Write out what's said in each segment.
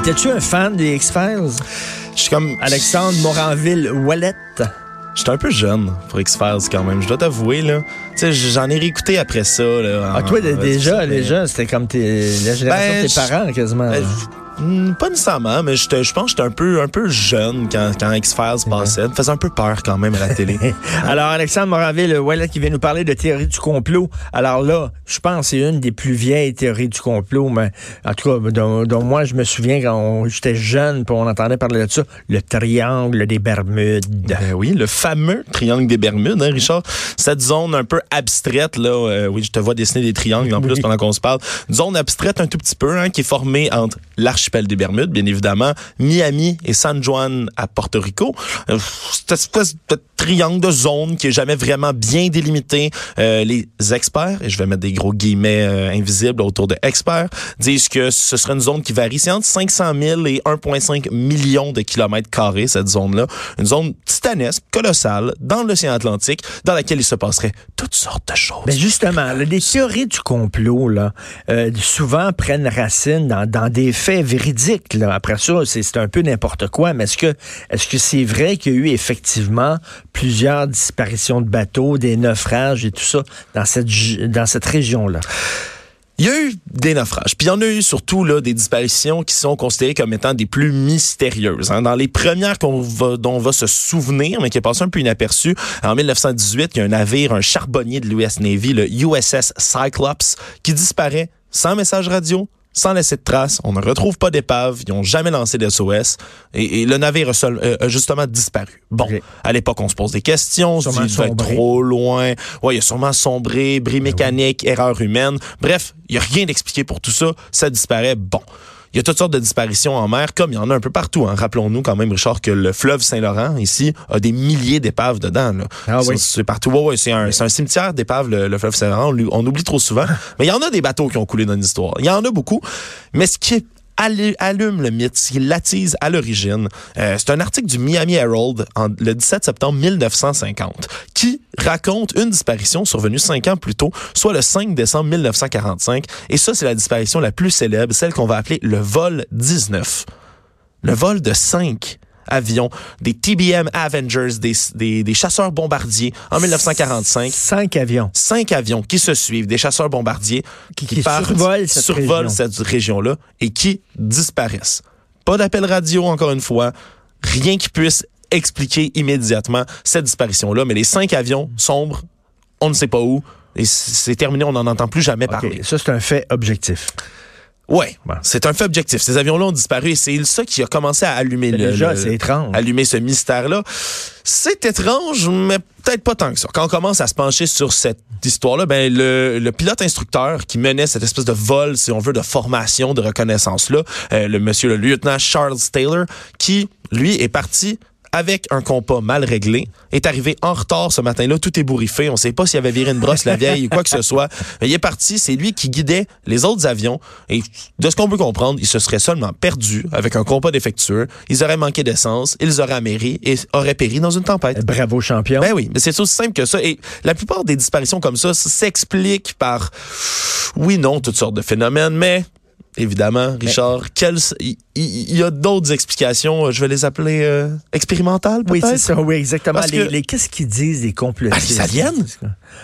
Étais-tu un fan des X-Files? Je suis comme. Alexandre Moranville-Wallet. J'étais un peu jeune pour X-Files quand même, je dois t'avouer. là. Tu sais, j'en ai réécouté après ça. Là, Ah, toi, en- déjà, déjà, c'était comme tes, la génération Ben, de tes je- parents, quasiment. Ben, Hmm, Pas nécessairement, mais j'étais- je pense que j'étais un peu, un peu jeune quand, quand X-Files passait. Ça me faisait un peu peur quand même à la télé. Alors, Alexandre Moranville, Wallet, qui vient nous parler de théorie du complot. Alors là, je pense que c'est une des plus vieilles théories du complot, mais en tout cas, dont, dont moi, je me souviens quand j'étais jeune, puis on entendait parler de ça, le triangle des Bermudes. Ben oui, le fameux triangle des Bermudes, hein, Richard? Cette zone un peu abstraite, là, euh, oui, je te vois dessiner des triangles en plus Oui. pendant qu'on se parle. Une zone abstraite un tout petit peu, hein, qui est formée entre l'archipel des Bermudes, bien évidemment, Miami et San Juan à Porto Rico. Euh, cette espèce de triangle de zone qui est jamais vraiment bien délimité. Euh, les experts, et je vais mettre des gros guillemets euh, invisibles autour de experts, disent que ce serait une zone qui varie. C'est entre 500 000 et 1,5 millions de kilomètres carrés, cette zone-là. Une zone titanesque, colossale, dans l'océan Atlantique, dans laquelle il se passerait toutes sortes de choses. Ben justement, les théories du complot, là, euh, souvent prennent racine dans, dans des faits véridiques. Là. Après ça, c'est un peu n'importe quoi, mais est-ce que est-ce que c'est vrai qu'il y a eu effectivement plusieurs disparitions de bateaux, des naufrages et tout ça dans cette dans cette région-là? Il y a eu des naufrages, puis il y en a eu surtout là des disparitions qui sont considérées comme étant des plus mystérieuses. hein. Dans les premières qu'on va, dont on va se souvenir, mais qui est passé un peu inaperçu, en 1918, il y a un navire, un charbonnier de l'US Navy, le USS Cyclops, qui disparaît sans message radio, sans laisser de traces. On ne retrouve pas d'épave. Ils n'ont jamais lancé d'SOS. Et, et le navire a, seul- euh, a justement disparu. Bon, à l'époque, on se pose des questions. On se dit, il devait être sombré. trop loin. Ouais, il a sûrement sombré, bris mécanique, erreur humaine. Bref, il n'y a rien d'expliqué pour tout ça. Ça disparaît. Bon. Il y a toutes sortes de disparitions en mer, comme il y en a un peu partout. Hein. Rappelons-nous quand même, Richard, que le fleuve Saint-Laurent, ici, a des milliers d'épaves dedans. Là. Ah C'est- oui. C'est partout. Ouais, ouais, c'est un, cimetière d'épaves, le, le fleuve Saint-Laurent. On, on oublie trop souvent. Mais il y en a des bateaux qui ont coulé dans l'histoire. Il y en a beaucoup. Mais ce qui est allume le mythe, qui l'attise à l'origine. Euh, c'est un article du Miami Herald le 17 septembre 1950 qui raconte une disparition survenue cinq ans plus tôt, soit le 5 décembre 1945. Et ça, c'est la disparition la plus célèbre, celle qu'on va appeler le vol 19. Le vol de cinq avions, des TBM Avengers, des, des, des chasseurs bombardiers en 1945 Cinq avions. cinq avions qui se suivent, des chasseurs bombardiers Qui- qui survolent cette survolent région. cette région-là et qui disparaissent. Pas d'appel radio, encore une fois. Rien qui puisse expliquer immédiatement cette disparition-là. Mais les cinq avions sombres, on ne sait pas où. Et c'est terminé, on n'en entend plus jamais parler. ça, c'est un fait objectif. Bon. c'est un fait objectif. Ces avions-là ont disparu et c'est ça qui a commencé à allumer le, déjà, le- c'est étrange. allumer ce mystère-là. C'est étrange, mais peut-être pas tant que ça. Quand on commence à se pencher sur cette histoire-là, ben le, le pilote instructeur qui menait cette espèce de vol, si on veut, de formation, de reconnaissance-là, euh, le monsieur le lieutenant Charles Taylor, qui, lui, est parti avec un compas mal réglé, est arrivé en retard ce matin-là, tout ébouriffé. On sait pas s'il avait viré une brosse la vieille ou quoi que ce soit. Mais il est parti, c'est lui qui guidait les autres avions. Et de ce qu'on peut comprendre, il se serait seulement perdu avec un compas défectueux. Ils auraient manqué d'essence, ils auraient améri et auraient péri dans une tempête. Bravo, champion. Ben oui, mais c'est aussi simple que ça. Et la plupart des disparitions comme ça s'expliquent par, oui, non, toutes sortes de phénomènes, mais évidemment, Richard, quels- il y, a d'autres explications. Je vais les appeler euh, expérimentales, Oui, c'est ça, oui, exactement. Parce Les, que- les- Qu'est-ce qu'ils disent, les complotistes? Ah, les aliens?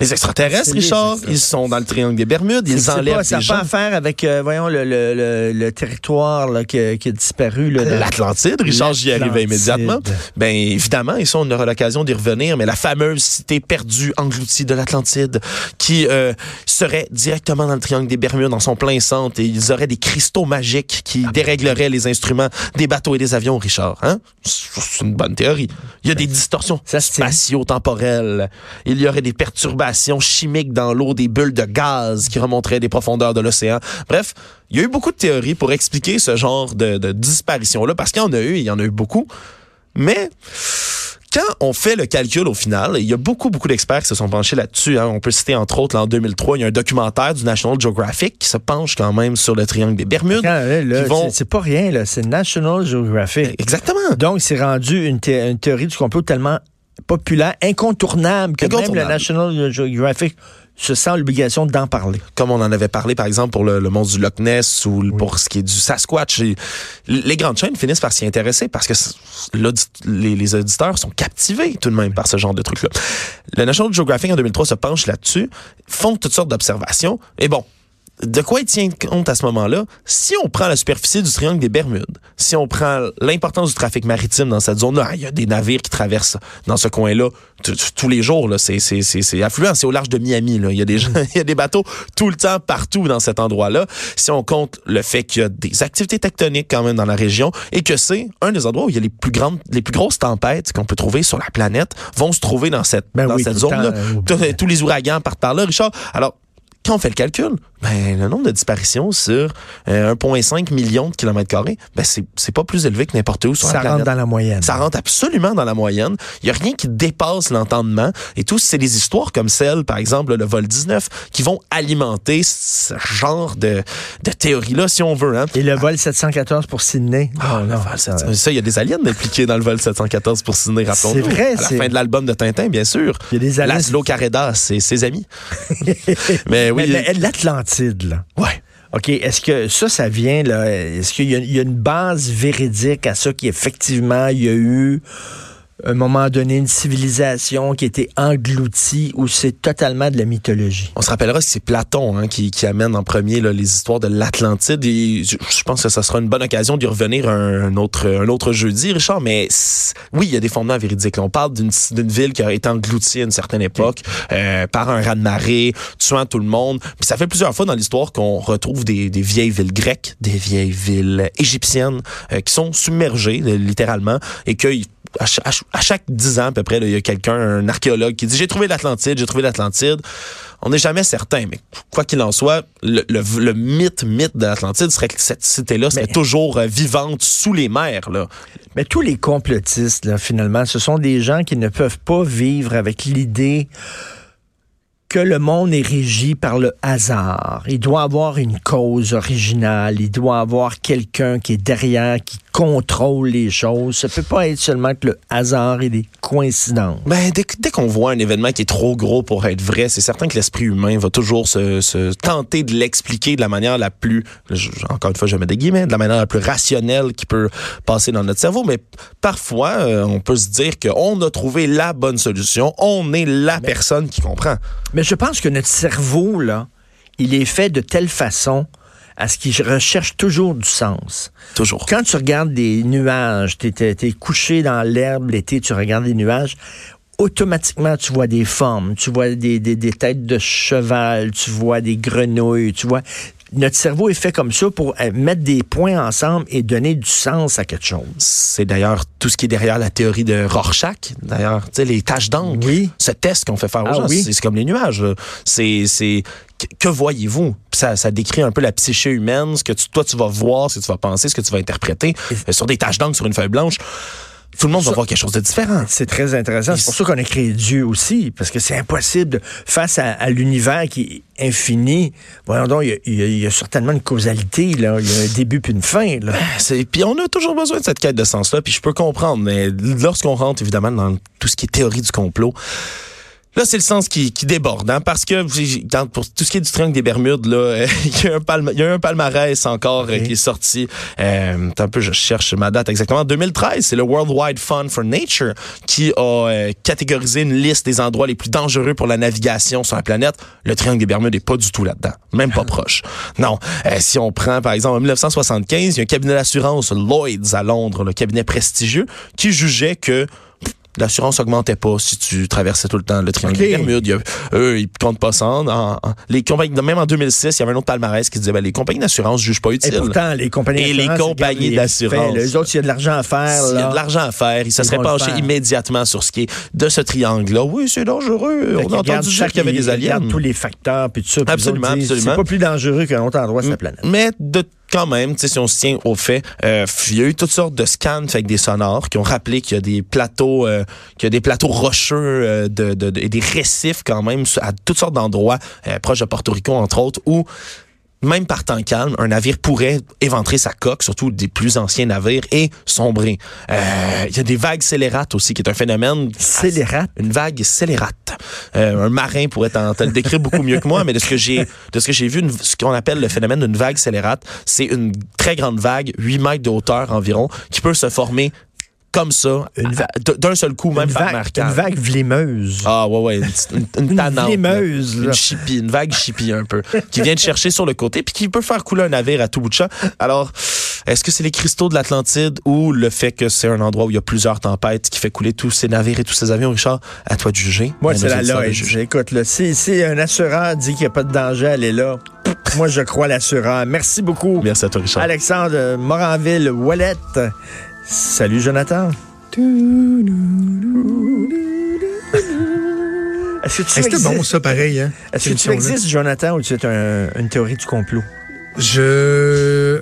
Les extraterrestres, Richard, ils sont dans le triangle des Bermudes, ils enlèvent pas, ça des n'a pas gens. à faire avec, euh, voyons, le, le, le, le territoire là, qui, qui a disparu. L'Atlantide, Richard, j'y arrivais immédiatement. Ben évidemment, et ça, on aura l'occasion d'y revenir, mais la fameuse cité perdue, engloutie de l'Atlantide, qui euh, serait directement dans le triangle des Bermudes, dans son plein centre, et ils auraient des cristaux magiques qui Ah, dérégleraient les instruments des bateaux et des avions, Richard. Hein? C'est une bonne théorie. Il y a des distorsions se tient. spatio-temporelles. Il y aurait des perturbations chimiques dans l'eau, des bulles de gaz qui remonteraient des profondeurs de l'océan. Bref, il y a eu beaucoup de théories pour expliquer ce genre de, de disparition-là, parce qu'il y en a eu, il y en a eu beaucoup. Mais quand on fait le calcul au final, il y a beaucoup, beaucoup d'experts qui se sont penchés là-dessus. hein. On peut citer entre autres, en 2003, il y a un documentaire du National Geographic qui se penche quand même sur le triangle des Bermudes. Vont- c'est- pas rien, là, c'est National Geographic. Exactement. Donc, c'est rendu une, thé- une théorie du complot tellement populaire, incontournable, que même le. National Geographic se sent l'obligation d'en parler. comme on en avait parlé, par exemple, pour le, le monstre du Loch Ness ou pour ce qui est du Sasquatch. Et les grandes chaînes finissent par s'y intéresser parce que l'audi- les, les auditeurs sont captivés tout de même par ce genre de truc-là. Le National Geographic en 2003 se penche là-dessus, font toutes sortes d'observations. Et bon, de quoi il tient compte à ce moment-là? Si on prend la superficie du triangle des Bermudes, si on prend l'importance du trafic maritime dans cette zone-là, il y a des navires qui traversent dans ce coin-là tous les jours. C'est, affluent, c'est au large de Miami. Là. Il, y a des gens, il y a des bateaux tout le temps, partout dans cet endroit-là. Si on compte le fait qu'il y a des activités tectoniques quand même dans la région et que c'est un des endroits où il y a les plus grandes, les plus grosses tempêtes qu'on peut trouver sur la planète vont se trouver dans cette, Ben dans oui, cette tout le zone-là. euh, Tous- Tous les ouragans partent par là, Richard. Alors, quand on fait le calcul, ben, le nombre de disparitions sur euh, 1,5 million de kilomètres carrés, ben, c'est, pas plus élevé que n'importe où sur Ça la rentre planète. dans la moyenne. Ça rentre absolument dans la moyenne. Il y a rien qui dépasse l'entendement. Et tout, c'est des histoires comme celle, par exemple, le vol 19, qui vont alimenter ce genre de, de théorie-là, si on veut. Hein. Et le vol 714 pour Sydney? Ah, Oh, non, ça- 700. ça, il y a des aliens impliqués dans le vol 714 pour Sydney, rappelons-nous. C'est vrai, À la fin de l'album de Tintin, bien sûr. Il y a des aliens- Laszlo Carreda, c'est ses amis. Mais oui. L'Atlantide, là. ouais. OK, est-ce que ça, ça vient, là, est-ce qu'il y, a- il y a une base véridique à ça qu'effectivement, il y a eu, à un moment donné, une civilisation qui été engloutie ou c'est totalement de la mythologie? On se rappellera que c'est Platon hein, qui, qui amène en premier là, les histoires de l'Atlantide et je, je pense que ça sera une bonne occasion d'y revenir un, un autre un autre jeudi, Richard. Mais oui, il y a des fondements véridiques. là. On parle d'une d'une ville qui a été engloutie à une certaine époque euh, par un raz-de-marée, tuant tout le monde. Puis ça fait plusieurs fois dans l'histoire qu'on retrouve des, des vieilles villes grecques, des vieilles villes égyptiennes euh, qui sont submergées euh, littéralement et que à, à ch- à chaque dix ans à peu près, il y a quelqu'un, un archéologue qui dit j'ai trouvé l'Atlantide, j'ai trouvé l'Atlantide. On n'est jamais certain, mais quoi qu'il en soit, le, le, le mythe, mythe de l'Atlantide serait que cette cité-là serait Mais- toujours euh, vivante sous les mers. Là. Mais tous les complotistes, là, finalement, ce sont des gens qui ne peuvent pas vivre avec l'idée que le monde est régi par le hasard. Il doit avoir une cause originale. Il doit avoir quelqu'un qui est derrière, qui contrôle les choses. Ça peut pas être seulement que le hasard et des coïncidences. Ben, dès, qu'on voit un événement qui est trop gros pour être vrai, c'est certain que l'esprit humain va toujours se, se tenter de l'expliquer de la manière la plus, encore une fois, je mets des guillemets, de la manière la plus rationnelle qui peut passer dans notre cerveau. Mais parfois, euh, on peut se dire qu'on a trouvé la bonne solution, on est la personne qui comprend. Mais je pense que notre cerveau, là, il est fait de telle façon à ce qu'il recherche toujours du sens. Toujours. Quand tu regardes des nuages, tu es, couché dans l'herbe l'été, tu regardes des nuages, automatiquement, tu vois des formes, tu vois des, des, des têtes de cheval, tu vois des grenouilles, tu vois. Notre cerveau est fait comme ça pour euh, mettre des points ensemble et donner du sens à quelque chose. C'est d'ailleurs tout ce qui est derrière la théorie de Rorschach. D'ailleurs, tu sais, les taches d'encre. Oui. Ce test qu'on fait faire aux Ah gens, oui. c'est comme les nuages. C'est, c'est, que, que voyez-vous? Ça, ça décrit un peu la psyché humaine, ce que tu, toi, tu vas voir, ce que tu vas penser, ce que tu vas interpréter. Euh, sur des taches d'encre sur une feuille blanche, tout le monde va voir quelque chose de différent. C'est très intéressant. C'est pour ça qu'on a créé Dieu aussi, parce que c'est impossible, de- face à, à l'univers qui est infini, voyons donc, il y a, y y certainement une causalité, là. il y a un début puis une fin. Là. Puis on a toujours besoin de cette quête de sens-là, puis je peux comprendre, mais lorsqu'on rentre évidemment dans tout ce qui est théorie du complot, Là, c'est le sens qui, qui déborde, hein, parce que pour tout ce qui est du triangle des Bermudes, là, euh, il y a un palma- il y a un palmarès encore euh, qui est sorti. Euh, un peu, je cherche ma date exactement. En 2013, c'est le World Wide Fund for Nature qui a euh, catégorisé une liste des endroits les plus dangereux pour la navigation sur la planète. Le triangle des Bermudes n'est pas du tout là-dedans, même pas proche. Non, Euh, si on prend par exemple en 1975, il y a un cabinet d'assurance Lloyd's à Londres, le cabinet prestigieux, qui jugeait que l'assurance augmentait pas si tu traversais tout le temps le triangle Ok. des Bermudes. Il eux, ils comptent pas ça. En- en- les compagnies, même en 2006, il y avait un autre palmarès qui disait ben, les compagnies d'assurance jugent pas Et utile. pourtant, les compagnies Et les d'assurance, compagnies les d'assurance. Eux autres, s'il y a de l'argent à faire, S'il y a de l'argent à faire, ils se seraient penchés immédiatement sur ce qui est de ce triangle-là. Oui, c'est dangereux. Fait On a entendu dire qu'il y avait des aliens. tous les facteurs, puis tout ça. Absolument, absolument. C'est pas plus dangereux qu'un autre endroit sur la planète. Mais de quand même, si on se tient au fait, euh, il y a eu toutes sortes de scans avec des sonores qui ont rappelé qu'il y a des plateaux, euh, qu'il y a des plateaux rocheux euh, de- et des récifs quand même à toutes sortes d'endroits, euh, proches de Porto Rico entre autres, où même par temps calme, un navire pourrait éventrer sa coque, surtout des plus anciens navires, et sombrer. Euh, Il y a des vagues scélérates aussi, qui est un phénomène... Scélérate? Une vague scélérate. Euh, un marin pourrait t'en- te le décrire beaucoup mieux que moi, mais de ce que j'ai de ce que j'ai vu, une- ce qu'on appelle le phénomène d'une vague scélérate, c'est une très grande vague, 8 mètres de hauteur environ, qui peut se former comme ça, d'un seul coup, même par une vague vlimeuse. Ah ouais ouais, une, une, une Une vlimeuse, là. une chipie, une vague chipie un peu, qui vient te chercher sur le côté puis qui peut faire couler un navire à tout bout de champ. Alors, est-ce que c'est les cristaux de l'Atlantide ou le fait que c'est un endroit où il y a plusieurs tempêtes qui fait couler tous ces navires et tous ces avions, Richard? À toi de juger. Moi, c'est la de juger. Écoute, là, si, si un assureur dit qu'il n'y a pas de danger, elle est là. Moi, je crois l'assureur. Merci beaucoup. Merci à toi, Richard. Alexandre Moranville, Wallet. Salut, Jonathan. Est-ce que tu C'était bon, ça, pareil. Hein, est-ce que tu existes, Jonathan, ou tu es un- une théorie du complot? Je...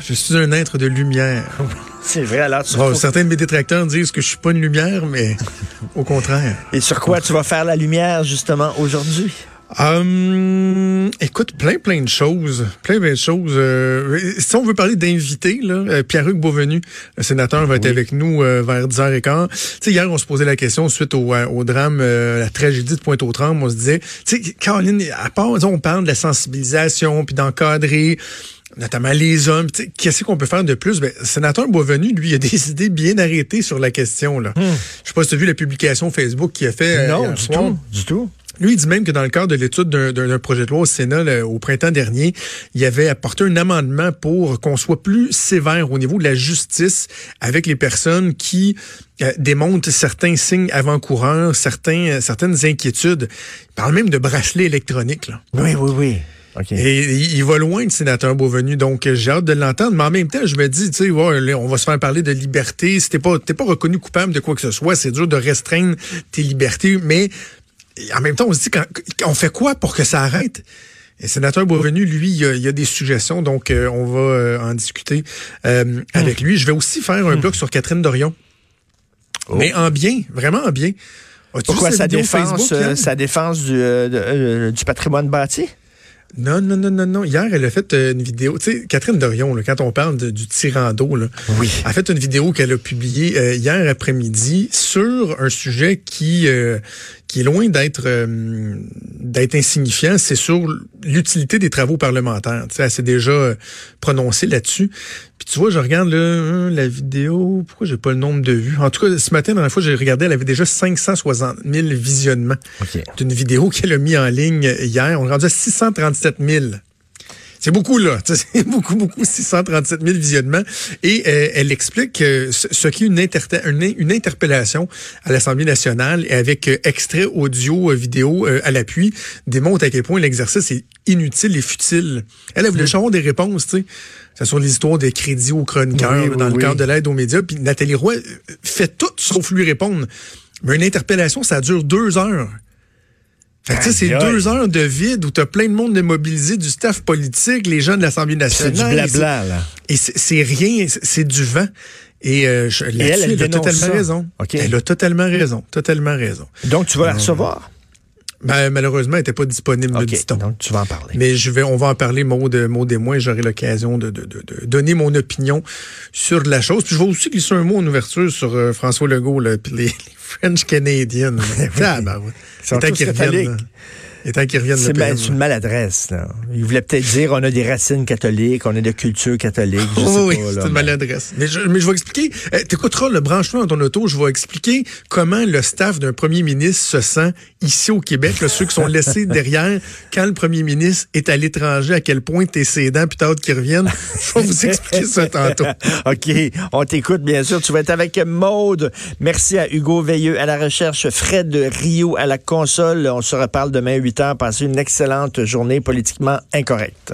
Je suis un être de lumière. C'est vrai, alors tu Bon, certains de mes détracteurs disent que je suis pas une lumière, mais au contraire. Et sur quoi tu vas faire la lumière, justement, aujourd'hui? Hum, écoute, plein, plein de choses. Plein, plein de choses. Euh, si on veut parler d'invités, là, euh, Pierre-Hugues Beauvenu, le sénateur, va être avec nous euh, vers 10h15. Tu sais, hier, on se posait la question suite au, au drame, euh, la tragédie de Pointe-aux-Trembles. On se disait, tu sais, Caroline, à part, on parle de la sensibilisation, puis d'encadrer notamment les hommes. Qu'est-ce qu'on peut faire de plus? Ben, le sénateur Boisvenu, lui, a des idées bien arrêtées sur la question. Là. Je sais pas si tu as vu la publication Facebook qu'il a fait. non, du soir. tout. Du tout. Lui, il dit même que dans le cadre de l'étude d'un- projet de loi au Sénat là, au printemps dernier, il avait apporté un amendement pour qu'on soit plus sévère au niveau de la justice avec les personnes qui euh, démontrent certains signes avant-coureurs, certains, euh, certaines inquiétudes. Il parle même de bracelet électronique. Là. Oui, oui, oui. OK. Et il, va loin, le sénateur Beauvenu. Donc, j'ai hâte de l'entendre. Mais en même temps, je me dis, tu sais, ouais, on va se faire parler de liberté. Si t'es pas, t'es pas reconnu coupable de quoi que ce soit, c'est dur de restreindre tes libertés. Mais en même temps, on se dit, quand, on fait quoi pour que ça arrête? Et le sénateur Beauvenu, lui, il y a, il y a des suggestions, donc euh, on va euh, en discuter euh, avec lui. Je vais aussi faire un bloc sur Catherine Dorion. Mais en bien, vraiment en bien. Pourquoi sa défense, Facebook, euh, sa défense du, euh, euh, du patrimoine bâti? Non, non, non, non, non. Hier, elle a fait une vidéo. Tu sais, Catherine Dorion, là, quand on parle de- du tirando, là, Oui. a fait une vidéo qu'elle a publiée euh, hier après-midi sur un sujet qui euh, qui est loin d'être euh, d'être insignifiant. C'est sur l'utilité des travaux parlementaires. Tu sais, elle s'est déjà euh, prononcée là-dessus. Puis tu vois, je regarde là, hein, la vidéo. Pourquoi j'ai pas le nombre de vues? En tout cas, ce matin, dans la fois, j'ai regardé, elle avait déjà 560 000 visionnements OK. d'une vidéo qu'elle a mis en ligne hier. On est rendu à 637 000. C'est beaucoup, là. C'est beaucoup, beaucoup, 637 000 visionnements. Et euh, elle explique euh, ce, ce qui est une, interta- une, une interpellation à l'Assemblée nationale et avec euh, extrait audio, euh, vidéo euh, à l'appui, démontre à quel point l'exercice est inutile et futile. Elle, elle voulait juste avoir des réponses, tu sais. Ce sont les histoires des crédits aux chroniqueurs Oui, là, oui, dans le oui. cadre de l'aide aux médias. Puis Nathalie Roy fait tout sauf lui répondre. Mais une interpellation, ça dure deux heures. Fait que, tu sais, c'est deux heures de vide où t'as plein de monde de mobilisé, du staff politique, les gens de l'Assemblée C'est nationale. du blabla, là. Et c'est c'est rien, c'est c'est du vent. Et, euh, je- elle, elle elle, a totalement ça. raison. Elle a totalement raison. Totalement raison. Donc, tu vas la recevoir? Ben, malheureusement, elle n'était pas disponible, le OK. dit-on. Donc, tu vas en parler. Mais je vais, on va en parler mot de mot des mois et j'aurai l'occasion de, de, de, de donner mon opinion sur la chose. Puis je vais aussi glisser un mot en ouverture sur euh, François Legault, là, puis les, les French Canadians. Ah, ben, ouais. Ils sont Il est temps tous qu'ils reviennent. C'est une maladresse, là. Il voulait peut-être dire on a des racines catholiques, on a de culture catholique. Je sais oui, c'est une maladresse. Mais je, mais je vais expliquer. Euh, T'écouteras le branchement dans ton auto. Je vais expliquer comment le staff d'un premier ministre se sent ici au Québec. là, ceux qui sont laissés derrière quand le premier ministre est à l'étranger, à quel point t'es cédant, puis t'as hâte qu'ils reviennent. Je vais vous expliquer ça tantôt. OK. On t'écoute, bien sûr. Tu vas être avec Maude. Merci à Hugo Veilleux à la recherche, Fred Rio à la console. On se reparle demain 8 heures. Passez une excellente journée politiquement incorrecte.